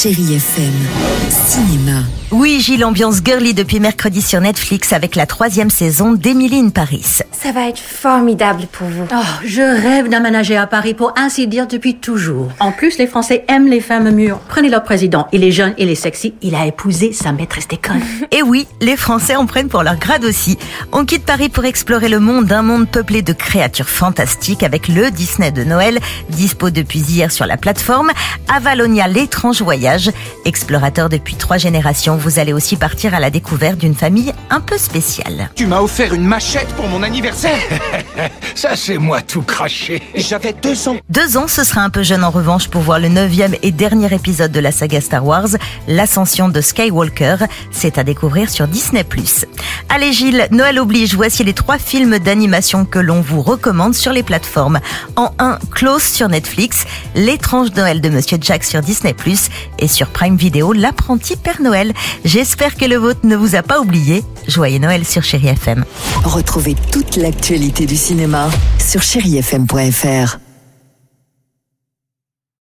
Chérie FM. Cinéma. Oui, Gilles, ambiance girly depuis mercredi sur Netflix avec la troisième saison d'Emily in Paris. Ça va être formidable pour vous. Oh, je rêve d'aménager à Paris pour ainsi dire depuis toujours. En plus, les Français aiment les femmes mûres. Prenez leur président. Il est jeune, il est sexy. Il a épousé sa maîtresse d'école. Et oui, les Français en prennent pour leur grade aussi. On quitte Paris pour explorer le monde, un monde peuplé de créatures fantastiques avec le Disney de Noël, dispo depuis hier sur la plateforme. Avalonia, l'étrange voyage. Explorateur depuis trois générations, vous allez aussi partir à la découverte d'une famille un peu spéciale. Tu m'as offert une machette pour mon anniversaire Ça, c'est moi tout craché. J'avais deux ans. Deux ans, ce sera un peu jeune en revanche pour voir le neuvième et dernier épisode de la saga Star Wars, l'ascension de Skywalker. C'est à découvrir sur Disney+. Allez Gilles, Noël oblige, voici les trois films d'animation que l'on vous recommande sur les plateformes. En un, Close sur Netflix, L'étrange Noël de Monsieur Jack sur Disney+, et sur Prime Video, L'apprenti Père Noël. J'espère que le vôtre ne vous a pas oublié. Joyeux Noël sur Chéri FM. Retrouvez toute l'actualité du cinéma sur chérifm.fr.